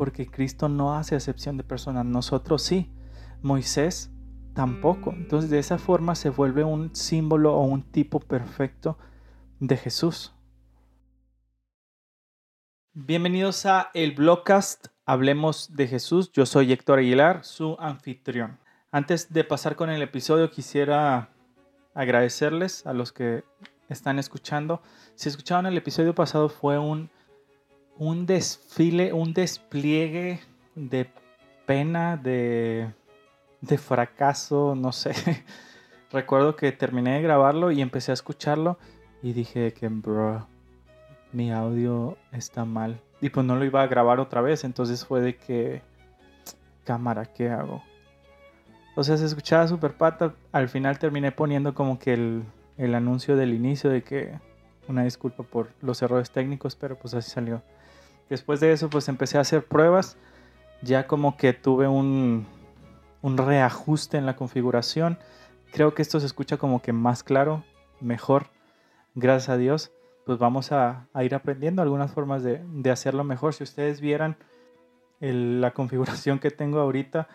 porque Cristo no hace acepción de personas, nosotros sí, Moisés tampoco. Entonces de esa forma se vuelve un símbolo o un tipo perfecto de Jesús. Bienvenidos a el blogcast Hablemos de Jesús. Yo soy Héctor Aguilar, su anfitrión. Antes de pasar con el episodio, quisiera agradecerles a los que están escuchando. Si escucharon el episodio pasado, fue un, un desfile, un despliegue de pena, de, de fracaso, no sé. Recuerdo que terminé de grabarlo y empecé a escucharlo y dije que, bro, mi audio está mal y pues no lo iba a grabar otra vez, entonces fue de que, cámara, ¿qué hago? O sea, se escuchaba súper pata, al final terminé poniendo como que el, el anuncio del inicio de que una disculpa por los errores técnicos, pero pues así salió. Después de eso pues empecé a hacer pruebas, ya como que tuve un, un reajuste en la configuración. Creo que esto se escucha como que más claro, mejor, gracias a Dios pues vamos a, ir aprendiendo algunas formas de, hacerlo mejor. Si ustedes vieran la configuración que tengo ahorita,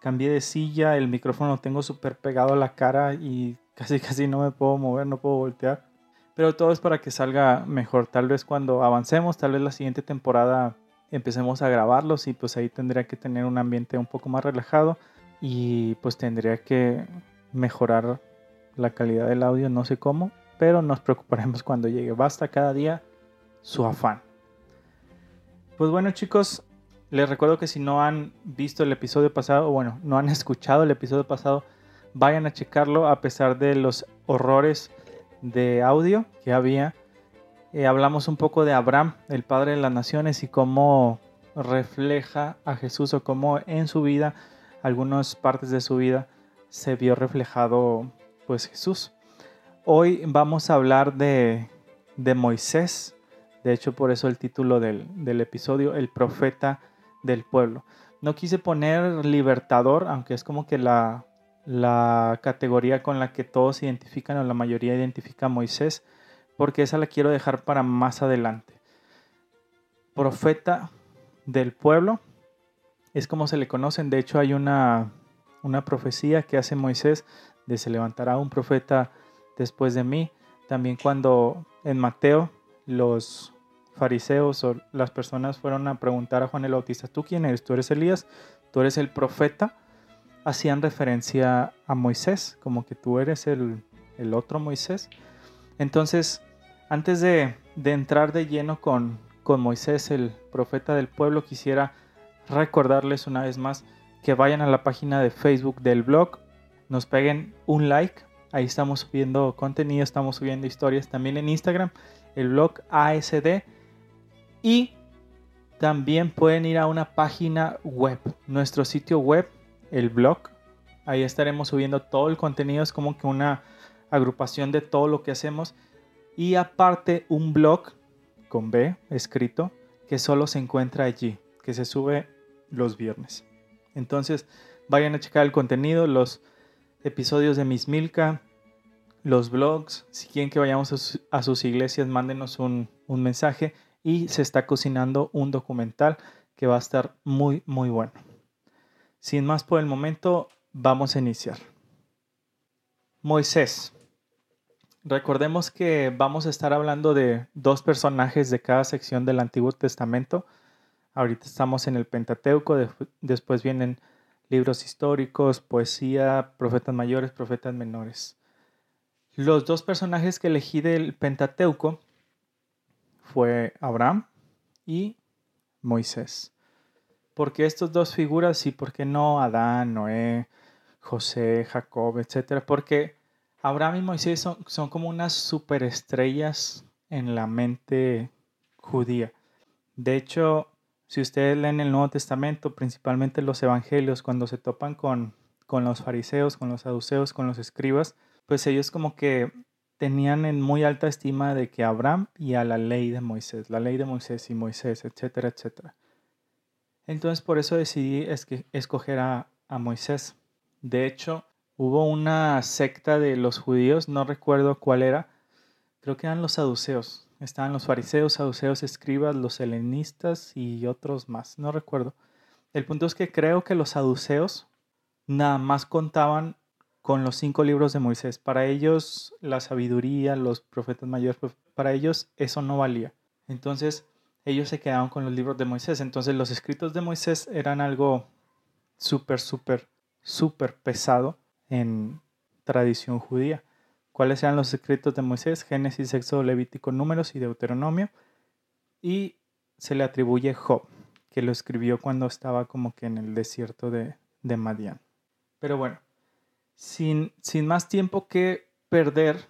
cambié de silla, el micrófono lo tengo súper pegado a la cara y casi casi no me puedo mover, no puedo voltear. Pero todo es para que salga mejor. Tal vez cuando avancemos, tal vez la siguiente temporada empecemos a grabarlos y pues ahí tendría que tener un ambiente un poco más relajado y pues tendría que mejorar la calidad del audio, no sé cómo, pero nos preocuparemos cuando llegue. Basta cada día su afán. Pues bueno chicos, les recuerdo que si no han visto el episodio pasado, o bueno, no han escuchado el episodio pasado, vayan a checarlo a pesar de los horrores de audio que había. Eh, hablamos un poco de Abraham, el padre de las naciones, y cómo refleja a Jesús o cómo en su vida, algunas partes de su vida, se vio reflejado pues Jesús. Hoy vamos a hablar de, Moisés, de hecho por eso el título del, episodio, el profeta del pueblo. No quise poner libertador, aunque es como que la, la categoría con la que todos identifican o la mayoría identifica a Moisés, porque esa la quiero dejar para más adelante. Profeta del pueblo es como se le conocen. De hecho, hay una, una profecía que hace Moisés de se levantará un profeta después de mí. También cuando en Mateo los fariseos o las personas fueron a preguntar a Juan el Bautista, ¿tú quién eres? ¿Tú eres Elías? ¿Tú eres el profeta? Hacían referencia a Moisés, como que tú eres el, otro Moisés. Entonces, antes de, entrar de lleno con, con Moisés, el profeta del pueblo, quisiera recordarles una vez más que vayan a la página de Facebook del blog, nos peguen un like Ahí estamos subiendo contenido, estamos subiendo historias también en Instagram, el blog ASD. Y también pueden ir a una página web, nuestro sitio web, el blog. Ahí estaremos subiendo todo el contenido, es como que una agrupación de todo lo que hacemos. Y aparte un blog con B escrito que solo se encuentra allí, que se sube los viernes. Entonces vayan a checar el contenido, los episodios de Miss Milka, los blogs. Si quieren que vayamos a, sus iglesias, mándenos un, un mensaje. Y se está cocinando un documental que va a estar muy, muy bueno. Sin más por el momento, vamos a iniciar. Moisés. Recordemos que vamos a estar hablando de dos personajes de cada sección del Antiguo Testamento. Ahorita estamos en el Pentateuco, después vienen libros históricos, poesía, profetas mayores, profetas menores. Los dos personajes que elegí del Pentateuco fue Abraham y Moisés. ¿Por qué estas dos figuras y por qué no Adán, Noé, José, Jacob, etcétera? Porque Abraham y Moisés son, son como unas superestrellas en la mente judía. De hecho, si ustedes leen el Nuevo Testamento, principalmente los evangelios, cuando se topan con, con los fariseos, con los saduceos, con los escribas, pues ellos como que tenían en muy alta estima de que Abraham y a la ley de Moisés, la ley de Moisés y Moisés, etcétera, etcétera. Entonces por eso decidí escoger a, a Moisés. De hecho, hubo una secta de los judíos, no recuerdo cuál era, creo que eran los saduceos, estaban los fariseos, saduceos, escribas, los helenistas y otros más, no recuerdo. El punto es que creo que los saduceos nada más contaban con los cinco libros de Moisés. Para ellos la sabiduría, los profetas mayores, pues, para ellos eso no valía. Entonces ellos se quedaban con los libros de Moisés. Entonces los escritos de Moisés eran algo súper, súper, súper pesado en tradición judía. ¿Cuáles eran los escritos de Moisés? Génesis, Éxodo, Levítico, Números y Deuteronomio. Y se le atribuye Job, que lo escribió cuando estaba como que en el desierto de, de Madián. Pero bueno, sin, sin más tiempo que perder,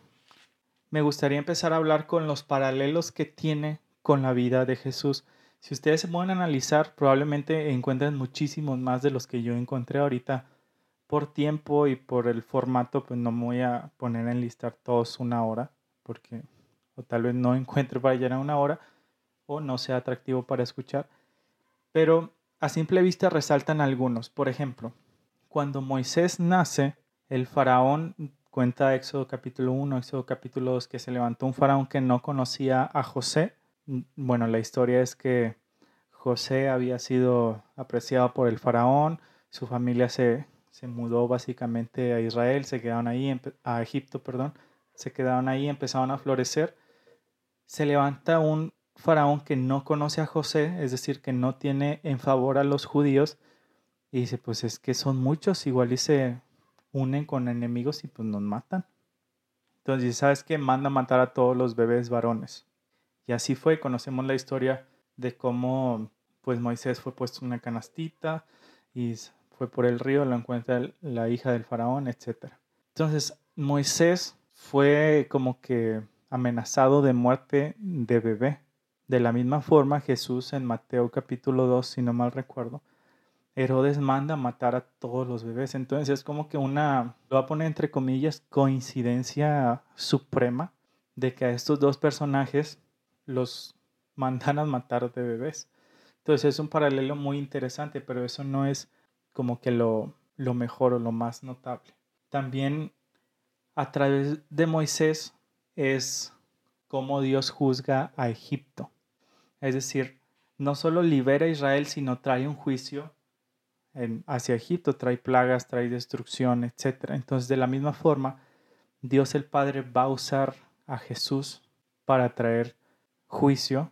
me gustaría empezar a hablar con los paralelos que tiene con la vida de Jesús. Si ustedes se pueden analizar, probablemente encuentren muchísimos más de los que yo encontré ahorita. Por tiempo y por el formato, pues no me voy a poner a enlistar todos una hora, porque o tal vez no encuentre para llegar a una hora, o no sea atractivo para escuchar. Pero a simple vista resaltan algunos. Por ejemplo, cuando Moisés nace, el faraón cuenta Éxodo capítulo 1, Éxodo capítulo 2, que se levantó un faraón que no conocía a José. Bueno, la historia es que José había sido apreciado por el faraón, su familia se, se mudó básicamente a Israel, se quedaron ahí, a Egipto, perdón, se quedaron ahí, empezaron a florecer. Se levanta un faraón que no conoce a José, es decir, que no tiene en favor a los judíos, y dice, pues es que son muchos, igual y se unen con enemigos y pues nos matan. Entonces, ¿sabes qué? Manda matar a todos los bebés varones. Y así fue, conocemos la historia de cómo pues Moisés fue puesto en una canastita y fue por el río, lo encuentra la hija del faraón, etc. Entonces, Moisés fue como que amenazado de muerte de bebé. De la misma forma, Jesús en Mateo capítulo 2, si no mal recuerdo, Herodes manda matar a todos los bebés. Entonces es como que una, lo voy a poner entre comillas, coincidencia suprema de que a estos dos personajes los mandan a matar de bebés. Entonces es un paralelo muy interesante, pero eso no es como que lo, lo mejor o lo más notable. También a través de Moisés es como Dios juzga a Egipto. Es decir, no solo libera a Israel, sino trae un juicio hacia Egipto, trae plagas, trae destrucción, etc. Entonces, de la misma forma, Dios el Padre va a usar a Jesús para traer juicio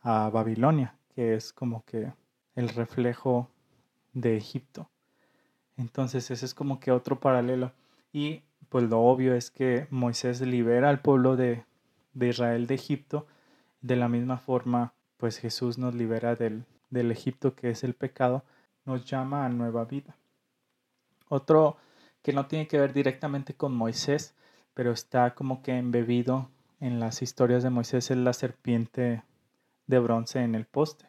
a Babilonia, que es como que el reflejo de Egipto. Entonces, ese es como que otro paralelo. Y pues lo obvio es que Moisés libera al pueblo de, de Israel de Egipto. De la misma forma, pues Jesús nos libera del, del Egipto que es el pecado nos llama a nueva vida. Otro que no tiene que ver directamente con Moisés, pero está como que embebido en las historias de Moisés es la serpiente de bronce en el poste,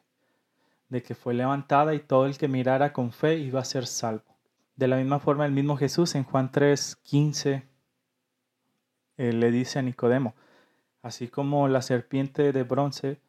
de que fue levantada y todo el que mirara con fe iba a ser salvo. De la misma forma, el mismo Jesús en Juan 3, 15 eh, le dice a Nicodemo, así como la serpiente de bronce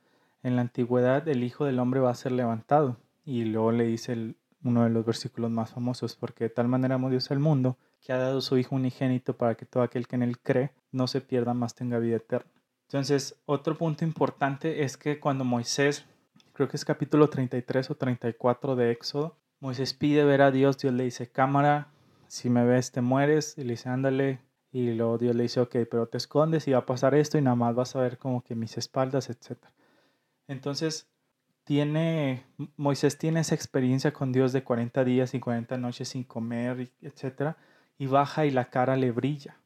en la antigüedad, el Hijo del Hombre va a ser levantado y luego le dice uno de los versículos más famosos, porque de tal manera amó Dios al mundo, que ha dado su Hijo unigénito para que todo aquel que en él cree no se pierda, más tenga vida eterna. Entonces, otro punto importante es que cuando Moisés, creo que es capítulo 33 o 34 de Éxodo, Moisés pide ver a Dios, Dios le dice, cámara, si me ves te mueres, y le dice, ándale, y luego Dios le dice, ok, pero te escondes y va a pasar esto y nada más vas a ver como que mis espaldas, etc. Entonces, tiene, Moisés tiene esa experiencia con Dios de 40 días y 40 noches sin comer, etc. Y baja y la cara le brilla.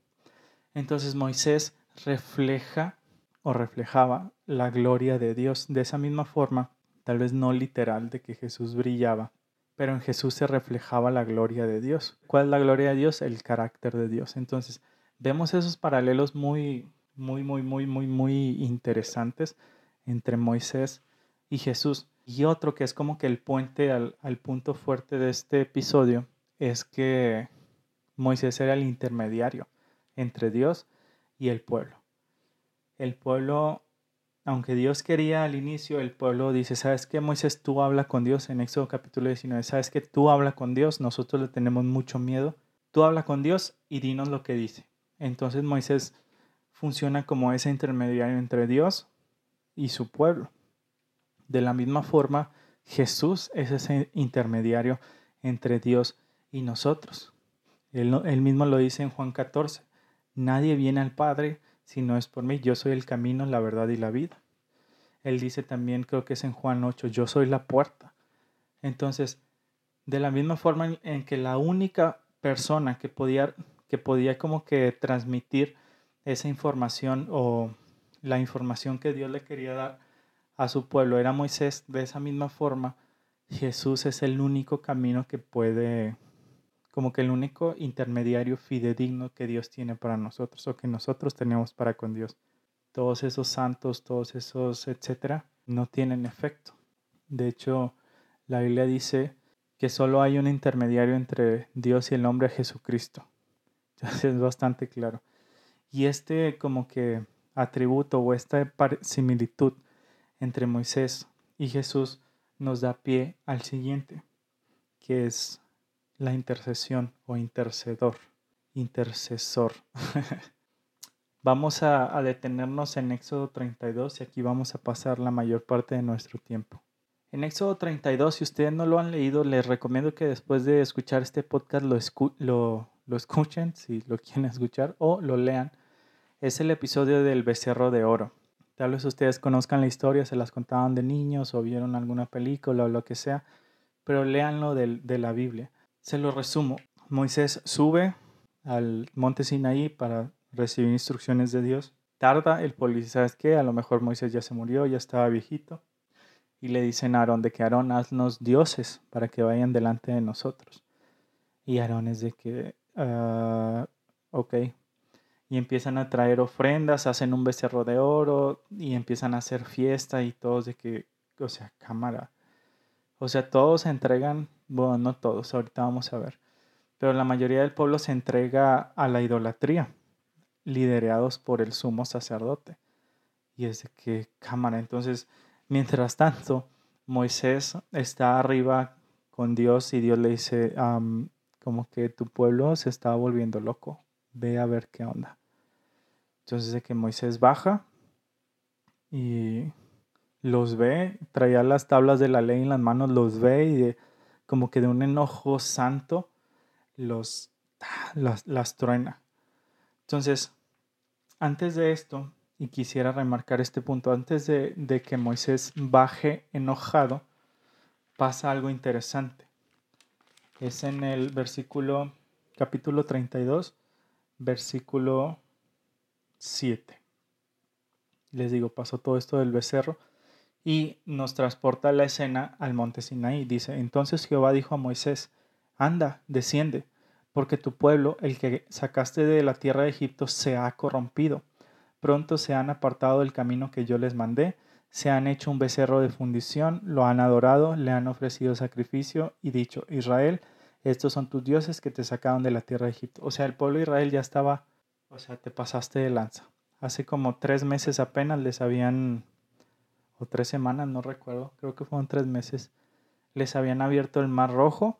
Entonces Moisés refleja o reflejaba la gloria de Dios de esa misma forma, tal vez no literal de que Jesús brillaba, pero en Jesús se reflejaba la gloria de Dios. ¿Cuál es la gloria de Dios? El carácter de Dios. Entonces, vemos esos paralelos muy, muy, muy, muy, muy, muy interesantes entre Moisés y Jesús. Y otro que es como que el puente al, punto fuerte de este episodio es que Moisés era el intermediario entre Dios y el pueblo. El pueblo, aunque Dios quería al inicio, el pueblo dice, ¿sabes qué, Moisés? Tú habla con Dios en Éxodo capítulo 19. ¿Sabes que tú habla con Dios? Nosotros le tenemos mucho miedo. Tú habla con Dios y dinos lo que dice. Entonces Moisés funciona como ese intermediario entre Dios y su pueblo. De la misma forma, Jesús es ese intermediario entre Dios y nosotros. Él, mismo lo dice en Juan 14. Nadie viene al Padre si no es por mí. Yo soy el camino, la verdad y la vida. Él dice también, creo que es en Juan 8, yo soy la puerta. Entonces, de la misma forma en que la única persona que podía, que podía como que transmitir esa información o la información que Dios le quería dar a su pueblo era Moisés, de esa misma forma Jesús es el único camino que puede, como que el único intermediario fidedigno que Dios tiene para nosotros o que nosotros tenemos para con Dios. Todos esos santos, todos esos, etcétera, no tienen efecto. De hecho, la Biblia dice que solo hay un intermediario entre Dios y el hombre, Jesucristo. Entonces es bastante claro. Y este como que atributo o esta similitud entre Moisés y Jesús nos da pie al siguiente, que es la intercesión o intercedor, intercesor. vamos a, detenernos en Éxodo 32 y aquí vamos a pasar la mayor parte de nuestro tiempo. En Éxodo 32, si ustedes no lo han leído, les recomiendo que después de escuchar este podcast lo, lo, lo escuchen, si lo quieren escuchar, o lo lean es el episodio del becerro de oro. Tal vez ustedes conozcan la historia, se las contaban de niños o vieron alguna película o lo que sea, pero léanlo de, de la Biblia. Se lo resumo. Moisés sube al monte Sinaí para recibir instrucciones de Dios. Tarda el policía, ¿sabes qué? A lo mejor Moisés ya se murió, ya estaba viejito. Y le dicen a Aarón de que Aarón haznos dioses para que vayan delante de nosotros. Y Aarón es de que, uh, ok, y empiezan a traer ofrendas, hacen un becerro de oro y empiezan a hacer fiesta y todos de que, o sea, cámara. O sea, todos se entregan, bueno, no todos, ahorita vamos a ver, pero la mayoría del pueblo se entrega a la idolatría, liderados por el sumo sacerdote. Y es de que, cámara, entonces, mientras tanto, Moisés está arriba con Dios y Dios le dice, como que tu pueblo se está volviendo loco, ve a ver qué onda. Entonces de que Moisés baja y los ve, traía las tablas de la ley en las manos, los ve y como que de un enojo santo los las, las truena. Entonces, antes de esto, y quisiera remarcar este punto, antes de, de que Moisés baje enojado, pasa algo interesante. Es en el versículo, capítulo 32, versículo 7. Les digo, pasó todo esto del becerro y nos transporta la escena al monte Sinaí. Dice, entonces Jehová dijo a Moisés, anda, desciende, porque tu pueblo, el que sacaste de la tierra de Egipto, se ha corrompido. Pronto se han apartado del camino que yo les mandé, se han hecho un becerro de fundición, lo han adorado, le han ofrecido sacrificio y dicho, Israel, estos son tus dioses que te sacaron de la tierra de Egipto. O sea, el pueblo de Israel ya estaba o sea, te pasaste de lanza. Hace como tres meses apenas les habían, o tres semanas, no recuerdo, creo que fueron tres meses, les habían abierto el mar rojo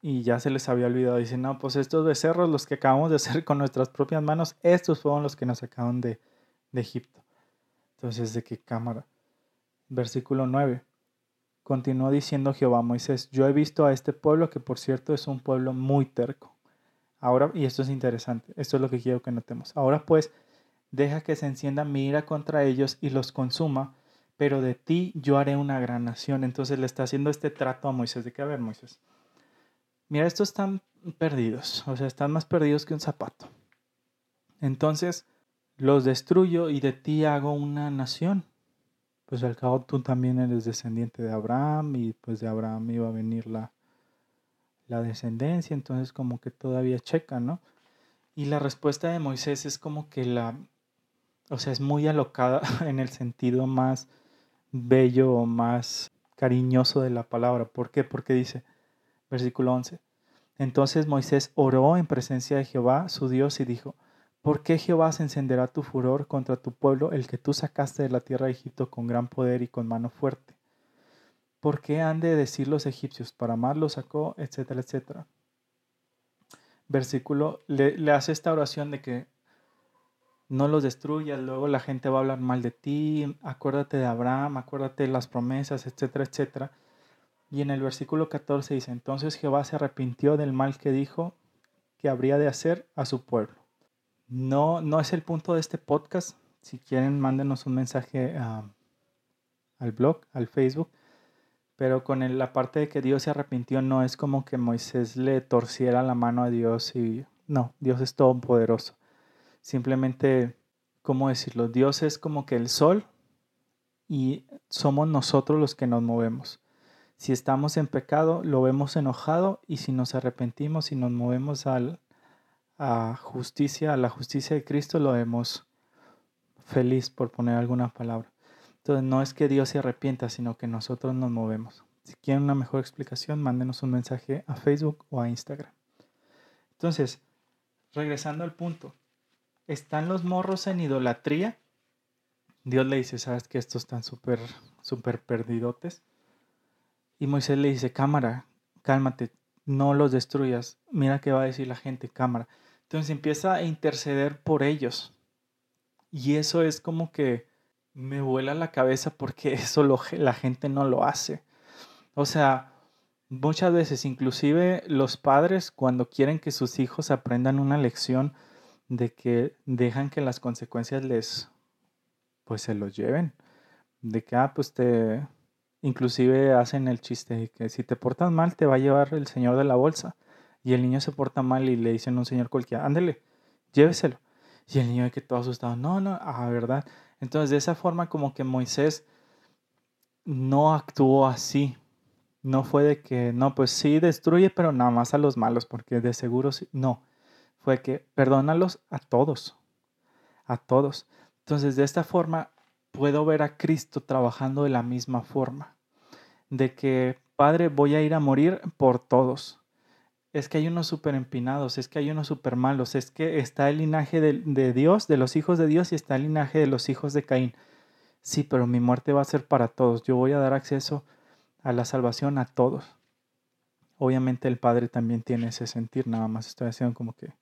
y ya se les había olvidado. Dicen, no, pues estos becerros, los que acabamos de hacer con nuestras propias manos, estos fueron los que nos sacaron de, de Egipto. Entonces, ¿de qué cámara? Versículo 9. Continuó diciendo Jehová a Moisés, yo he visto a este pueblo que por cierto es un pueblo muy terco. Ahora, y esto es interesante, esto es lo que quiero que notemos. Ahora pues, deja que se encienda mi ira contra ellos y los consuma, pero de ti yo haré una gran nación. Entonces le está haciendo este trato a Moisés. ¿De qué a ver, Moisés? Mira, estos están perdidos, o sea, están más perdidos que un zapato. Entonces los destruyo y de ti hago una nación. Pues al cabo tú también eres descendiente de Abraham y pues de Abraham iba a venir la, la descendencia, entonces como que todavía checa, ¿no? Y la respuesta de Moisés es como que la, o sea, es muy alocada en el sentido más bello o más cariñoso de la palabra. ¿Por qué? Porque dice, versículo 11, entonces Moisés oró en presencia de Jehová, su Dios, y dijo, ¿por qué Jehová se encenderá tu furor contra tu pueblo, el que tú sacaste de la tierra de Egipto con gran poder y con mano fuerte? ¿Por qué han de decir los egipcios? Para más lo sacó, etcétera, etcétera. Versículo le, hace esta oración de que no los destruyas, luego la gente va a hablar mal de ti, acuérdate de Abraham, acuérdate de las promesas, etcétera, etcétera. Y en el versículo 14 dice, entonces Jehová se arrepintió del mal que dijo que habría de hacer a su pueblo. No, no es el punto de este podcast. Si quieren, mándenos un mensaje al blog, al Facebook. Pero con la parte de que Dios se arrepintió, no es como que Moisés le torciera la mano a Dios y no, Dios es todopoderoso. Simplemente, ¿cómo decirlo? Dios es como que el sol y somos nosotros los que nos movemos. Si estamos en pecado, lo vemos enojado y si nos arrepentimos y nos movemos al, a justicia, a la justicia de Cristo, lo vemos feliz, por poner alguna palabra. Entonces no es que Dios se arrepienta, sino que nosotros nos movemos. Si quieren una mejor explicación, mándenos un mensaje a Facebook o a Instagram. Entonces, regresando al punto, ¿están los morros en idolatría? Dios le dice, ¿sabes que estos están súper, súper perdidotes? Y Moisés le dice, cámara, cálmate, no los destruyas. Mira qué va a decir la gente, cámara. Entonces empieza a interceder por ellos. Y eso es como que me vuela la cabeza porque eso la gente no lo hace. O sea, muchas veces, inclusive los padres, cuando quieren que sus hijos aprendan una lección de que dejan que las consecuencias les, pues se los lleven. De que, ah, pues te, Inclusive hacen el chiste de que si te portas mal te va a llevar el señor de la bolsa. Y el niño se porta mal y le dicen a un señor cualquiera, ándele, lléveselo. Y el niño de que todo asustado, no, no, ah, verdad. Entonces de esa forma como que Moisés no actuó así. No fue de que, no, pues sí destruye, pero nada más a los malos, porque de seguro sí. No, fue que perdónalos a todos, a todos. Entonces de esta forma puedo ver a Cristo trabajando de la misma forma, de que, Padre, voy a ir a morir por todos. Es que hay unos súper empinados, es que hay unos súper malos, es que está el linaje de, Dios, de los hijos de Dios, y está el linaje de los hijos de Caín. Sí, pero mi muerte va a ser para todos. Yo voy a dar acceso a la salvación a todos. Obviamente el Padre también tiene ese sentir, nada más estoy haciendo como que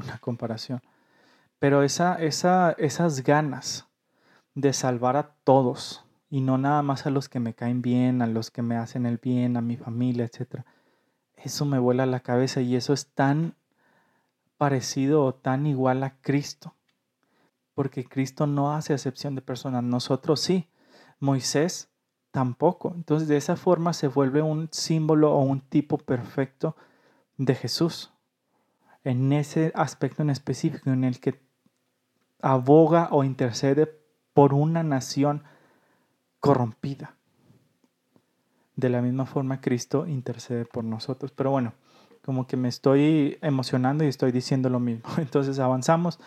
una comparación. Pero esa, esa, esas ganas de salvar a todos y no nada más a los que me caen bien, a los que me hacen el bien, a mi familia, etc. Eso me vuela la cabeza y eso es tan parecido o tan igual a Cristo. Porque Cristo no hace excepción de personas, nosotros sí, Moisés tampoco. Entonces de esa forma se vuelve un símbolo o un tipo perfecto de Jesús. En ese aspecto en específico en el que aboga o intercede por una nación corrompida. De la misma forma Cristo intercede por nosotros. Pero bueno, como que me estoy emocionando y estoy diciendo lo mismo. Entonces avanzamos.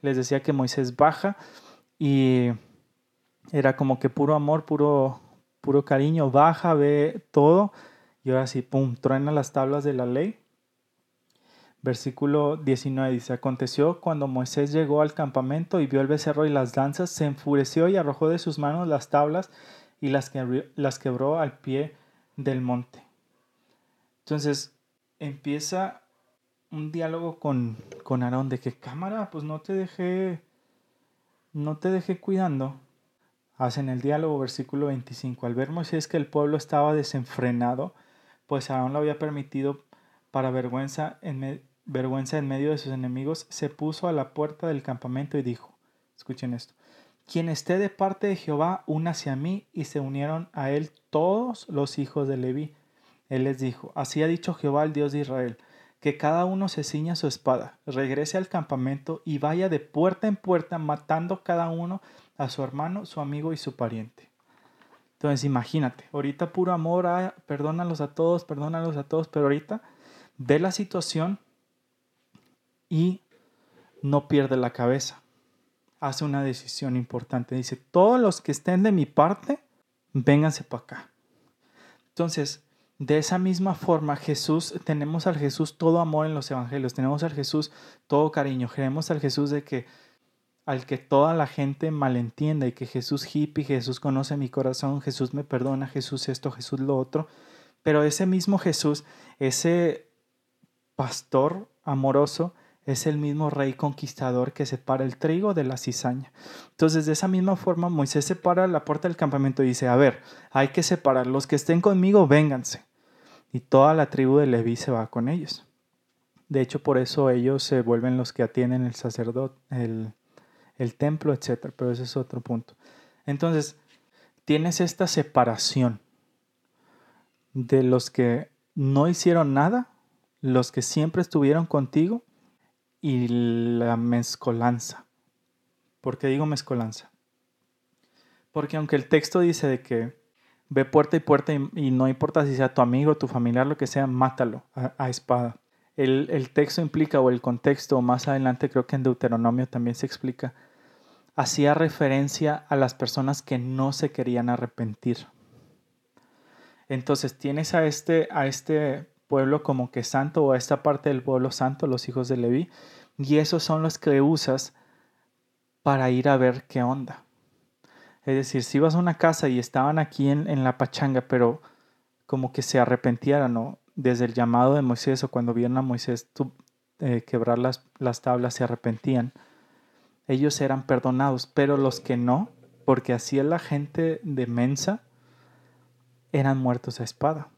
Les decía que Moisés baja y era como que puro amor, puro, puro cariño. Baja, ve todo y ahora sí, pum, truena las tablas de la ley Versículo 19 dice, aconteció cuando Moisés llegó al campamento y vio el becerro y las danzas, se enfureció y arrojó de sus manos las tablas y las, quebró, al pie del monte. Entonces empieza un diálogo con, con Aarón de que cámara, pues no te dejé, no te dejé cuidando. Hacen el diálogo, versículo 25. Al ver Moisés que el pueblo estaba desenfrenado, pues Aarón lo había permitido para vergüenza en, vergüenza en medio de sus enemigos, se puso a la puerta del campamento y dijo, escuchen esto, quien esté de parte de Jehová, únase a mí, y se unieron a él todos los hijos de Leví. Él les dijo, así ha dicho Jehová el Dios de Israel, que cada uno se ciña su espada, regrese al campamento y vaya de puerta en puerta matando cada uno a su hermano, su amigo y su pariente. Entonces imagínate, ahorita puro amor, ah, perdónalos a todos, perdónalos a todos, pero ahorita ve la situación y no pierde la cabeza. Hace una decisión importante. Dice, todos los que estén de mi parte, vénganse para acá. Entonces, de esa misma forma, Jesús, tenemos al Jesús todo amor en los evangelios, tenemos al Jesús todo cariño, queremos al Jesús de que al que toda la gente malentienda y que Jesús hippie, Jesús conoce mi corazón, Jesús me perdona, Jesús esto, Jesús lo otro. Pero ese mismo Jesús, ese pastor amoroso, es el mismo rey conquistador que separa el trigo de la cizaña. Entonces, de esa misma forma, Moisés separa la puerta del campamento y dice, a ver, hay que separar, los que estén conmigo, vénganse. Y toda la tribu de Leví se va con ellos. De hecho, por eso ellos se vuelven los que atienden el sacerdote, el, templo, etc. Pero ese es otro punto. Entonces, tienes esta separación de los que no hicieron nada, los que siempre estuvieron contigo y la mezcolanza. ¿Por qué digo mezcolanza? Porque aunque el texto dice de que ve puerta y puerta y, no importa si sea tu amigo, tu familiar, lo que sea, mátalo a, espada. El, el, texto implica, o el contexto, más adelante creo que en Deuteronomio también se explica, hacía referencia a las personas que no se querían arrepentir. Entonces tienes a este, a este pueblo como que santo o a esta parte del pueblo santo, los hijos de Leví, y esos son los que usas para ir a ver qué onda. Es decir, si vas a una casa y estaban aquí en, la pachanga, pero como que se arrepentieran, o desde el llamado de Moisés o cuando vieron a Moisés eh, quebrar las, las tablas, se arrepentían, ellos eran perdonados, pero los que no, porque hacía la gente de mensa, eran muertos a espada.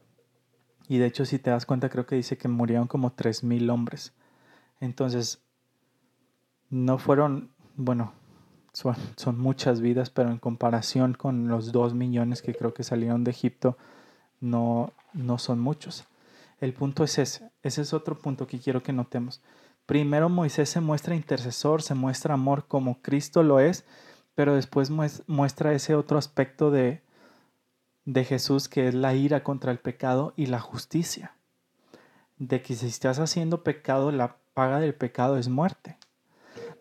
Y de hecho, si te das cuenta, creo que dice que murieron como tres mil hombres. Entonces, no fueron, bueno, son, son, muchas vidas, pero en comparación con los dos millones que creo que salieron de Egipto, no, no son muchos. El punto es ese, ese es otro punto que quiero que notemos. Primero Moisés se muestra intercesor, se muestra amor como Cristo lo es, pero después muestra ese otro aspecto de, de Jesús que es la ira contra el pecado y la justicia. De que si estás haciendo pecado, la paga del pecado es muerte.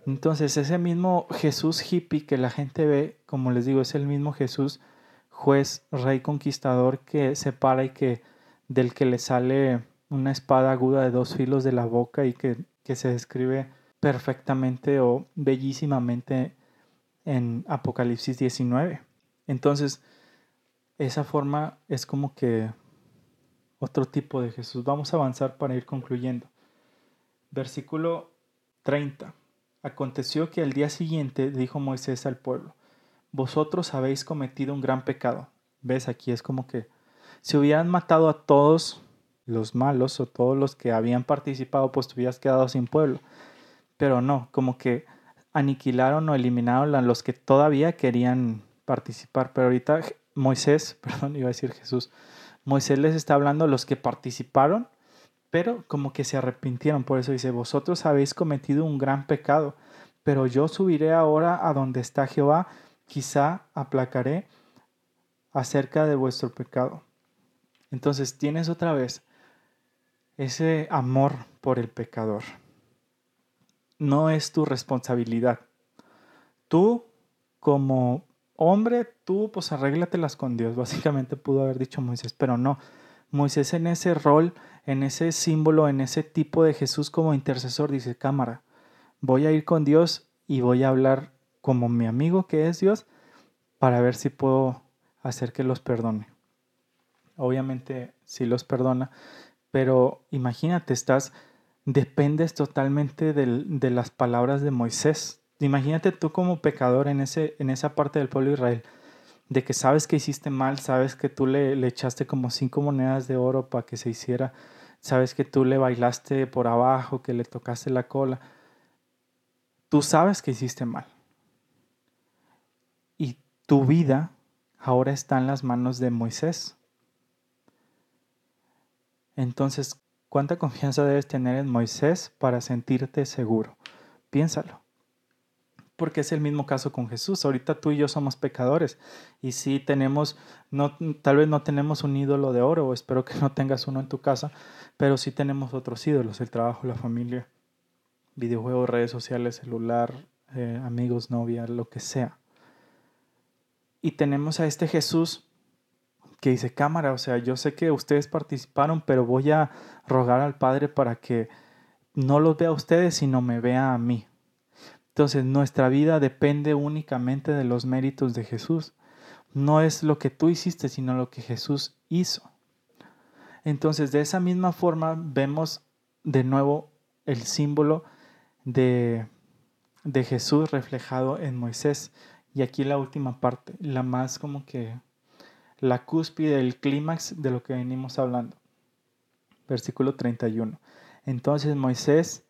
Entonces ese mismo Jesús hippie que la gente ve, como les digo, es el mismo Jesús juez, rey conquistador que separa y que del que le sale una espada aguda de dos filos de la boca y que, que se describe perfectamente o bellísimamente en Apocalipsis 19. Entonces, esa forma es como que otro tipo de Jesús. Vamos a avanzar para ir concluyendo. Versículo 30. Aconteció que al día siguiente dijo Moisés al pueblo, vosotros habéis cometido un gran pecado. ¿Ves? Aquí es como que si hubieran matado a todos los malos o todos los que habían participado, pues te hubieras quedado sin pueblo. Pero no, como que aniquilaron o eliminaron a los que todavía querían participar. Pero ahorita Moisés, perdón, iba a decir Jesús, Moisés les está hablando los que participaron, pero como que se arrepintieron. Por eso dice, vosotros habéis cometido un gran pecado, pero yo subiré ahora a donde está Jehová, quizá aplacaré acerca de vuestro pecado. Entonces tienes otra vez ese amor por el pecador. No es tu responsabilidad. Tú como hombre, tú pues arréglatelas con Dios, básicamente pudo haber dicho Moisés, pero no. Moisés en ese rol, en ese símbolo, en ese tipo de Jesús como intercesor, dice, cámara, voy a ir con Dios y voy a hablar como mi amigo que es Dios para ver si puedo hacer que los perdone. Obviamente sí los perdona, pero imagínate, estás, dependes totalmente de las palabras de Moisés, Imagínate tú como pecador en, ese, en esa parte del pueblo de Israel, de que sabes que hiciste mal, sabes que tú le, le echaste como cinco monedas de oro para que se hiciera, sabes que tú le bailaste por abajo, que le tocaste la cola. Tú sabes que hiciste mal. Y tu vida ahora está en las manos de Moisés. Entonces, ¿cuánta confianza debes tener en Moisés para sentirte seguro? Piénsalo porque es el mismo caso con Jesús. Ahorita tú y yo somos pecadores y sí tenemos, no, tal vez no tenemos un ídolo de oro, o espero que no tengas uno en tu casa, pero sí tenemos otros ídolos, el trabajo, la familia, videojuegos, redes sociales, celular, eh, amigos, novia, lo que sea. Y tenemos a este Jesús que dice, cámara, o sea, yo sé que ustedes participaron, pero voy a rogar al Padre para que no los vea a ustedes, sino me vea a mí. Entonces nuestra vida depende únicamente de los méritos de Jesús. No es lo que tú hiciste, sino lo que Jesús hizo. Entonces de esa misma forma vemos de nuevo el símbolo de, de Jesús reflejado en Moisés. Y aquí la última parte, la más como que la cúspide, el clímax de lo que venimos hablando. Versículo 31. Entonces Moisés,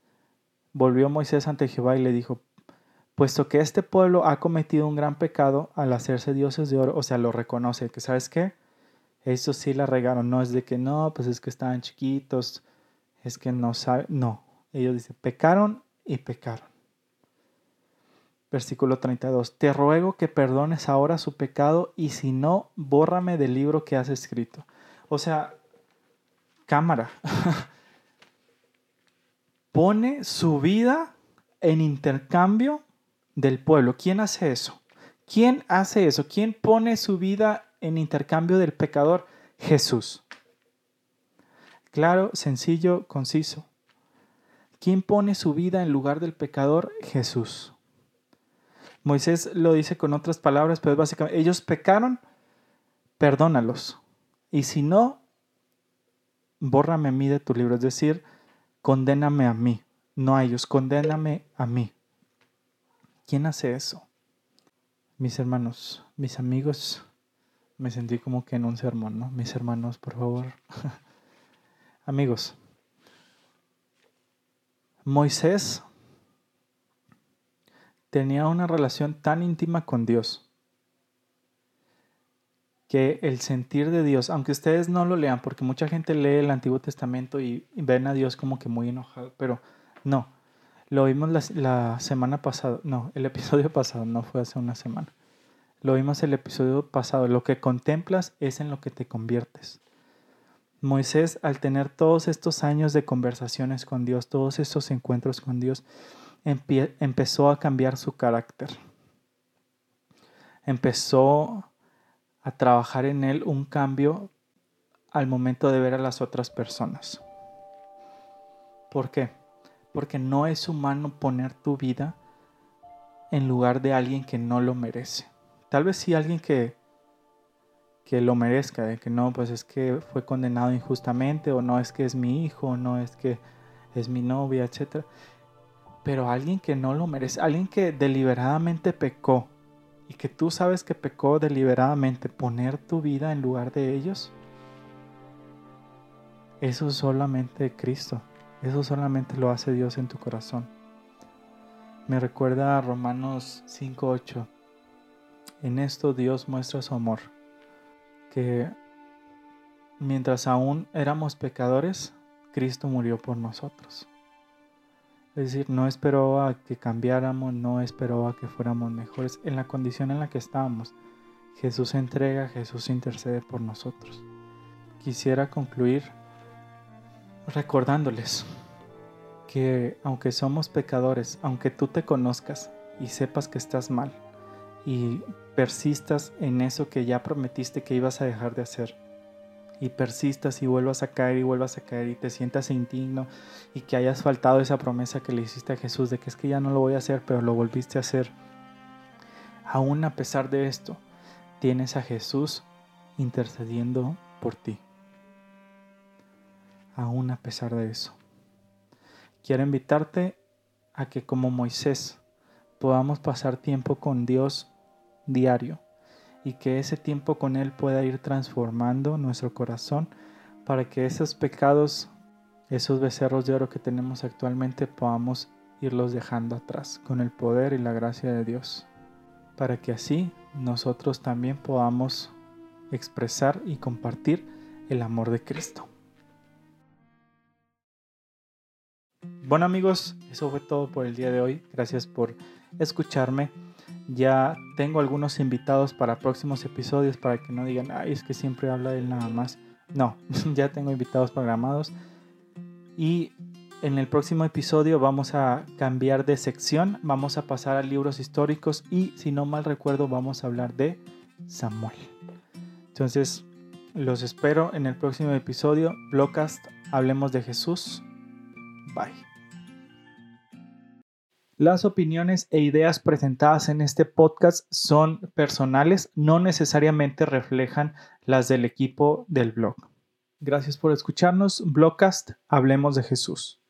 volvió Moisés ante Jehová y le dijo, puesto que este pueblo ha cometido un gran pecado al hacerse dioses de oro, o sea, lo reconoce, que sabes qué, eso sí la regaron, no es de que no, pues es que estaban chiquitos, es que no saben, no, ellos dicen, pecaron y pecaron. Versículo 32, te ruego que perdones ahora su pecado y si no, bórrame del libro que has escrito. O sea, cámara, pone su vida en intercambio del pueblo. ¿Quién hace eso? ¿Quién hace eso? ¿Quién pone su vida en intercambio del pecador? Jesús. Claro, sencillo, conciso. ¿Quién pone su vida en lugar del pecador? Jesús. Moisés lo dice con otras palabras, pero básicamente ellos pecaron, perdónalos. Y si no, bórrame a mí de tu libro, es decir, condéname a mí, no a ellos, condéname a mí. ¿Quién hace eso? Mis hermanos, mis amigos, me sentí como que en un sermón, ¿no? Mis hermanos, por favor. amigos, Moisés tenía una relación tan íntima con Dios que el sentir de Dios, aunque ustedes no lo lean, porque mucha gente lee el Antiguo Testamento y ven a Dios como que muy enojado, pero no, lo vimos la, semana pasada, no, el episodio pasado, no fue hace una semana. Lo vimos el episodio pasado. Lo que contemplas es en lo que te conviertes. Moisés, al tener todos estos años de conversaciones con Dios, todos estos encuentros con Dios, empezó a cambiar su carácter. Empezó a trabajar en él un cambio al momento de ver a las otras personas. ¿Por qué? Porque no es humano poner tu vida en lugar de alguien que no lo merece. Tal vez sí alguien que, que lo merezca, que no, pues es que fue condenado injustamente, o no es que es mi hijo, o no es que es mi novia, etc. Pero alguien que no lo merece, alguien que deliberadamente pecó y que tú sabes que pecó deliberadamente, poner tu vida en lugar de ellos, eso es solamente Cristo. Eso solamente lo hace Dios en tu corazón. Me recuerda a Romanos 5.8. En esto Dios muestra su amor, que mientras aún éramos pecadores, Cristo murió por nosotros. Es decir, no esperó a que cambiáramos, no esperó a que fuéramos mejores en la condición en la que estábamos. Jesús entrega, Jesús intercede por nosotros. Quisiera concluir recordándoles que aunque somos pecadores, aunque tú te conozcas y sepas que estás mal y persistas en eso que ya prometiste que ibas a dejar de hacer, y persistas y vuelvas a caer y vuelvas a caer y te sientas indigno y que hayas faltado esa promesa que le hiciste a Jesús de que es que ya no lo voy a hacer, pero lo volviste a hacer. Aún a pesar de esto, tienes a Jesús intercediendo por ti aún a pesar de eso. Quiero invitarte a que como Moisés podamos pasar tiempo con Dios diario y que ese tiempo con Él pueda ir transformando nuestro corazón para que esos pecados, esos becerros de oro que tenemos actualmente podamos irlos dejando atrás con el poder y la gracia de Dios, para que así nosotros también podamos expresar y compartir el amor de Cristo. Bueno amigos, eso fue todo por el día de hoy. Gracias por escucharme. Ya tengo algunos invitados para próximos episodios para que no digan, ay, es que siempre habla él nada más. No, ya tengo invitados programados. Y en el próximo episodio vamos a cambiar de sección, vamos a pasar a libros históricos y si no mal recuerdo vamos a hablar de Samuel. Entonces, los espero en el próximo episodio. Blogcast, hablemos de Jesús. Bye. Las opiniones e ideas presentadas en este podcast son personales, no necesariamente reflejan las del equipo del blog. Gracias por escucharnos. Blogcast, hablemos de Jesús.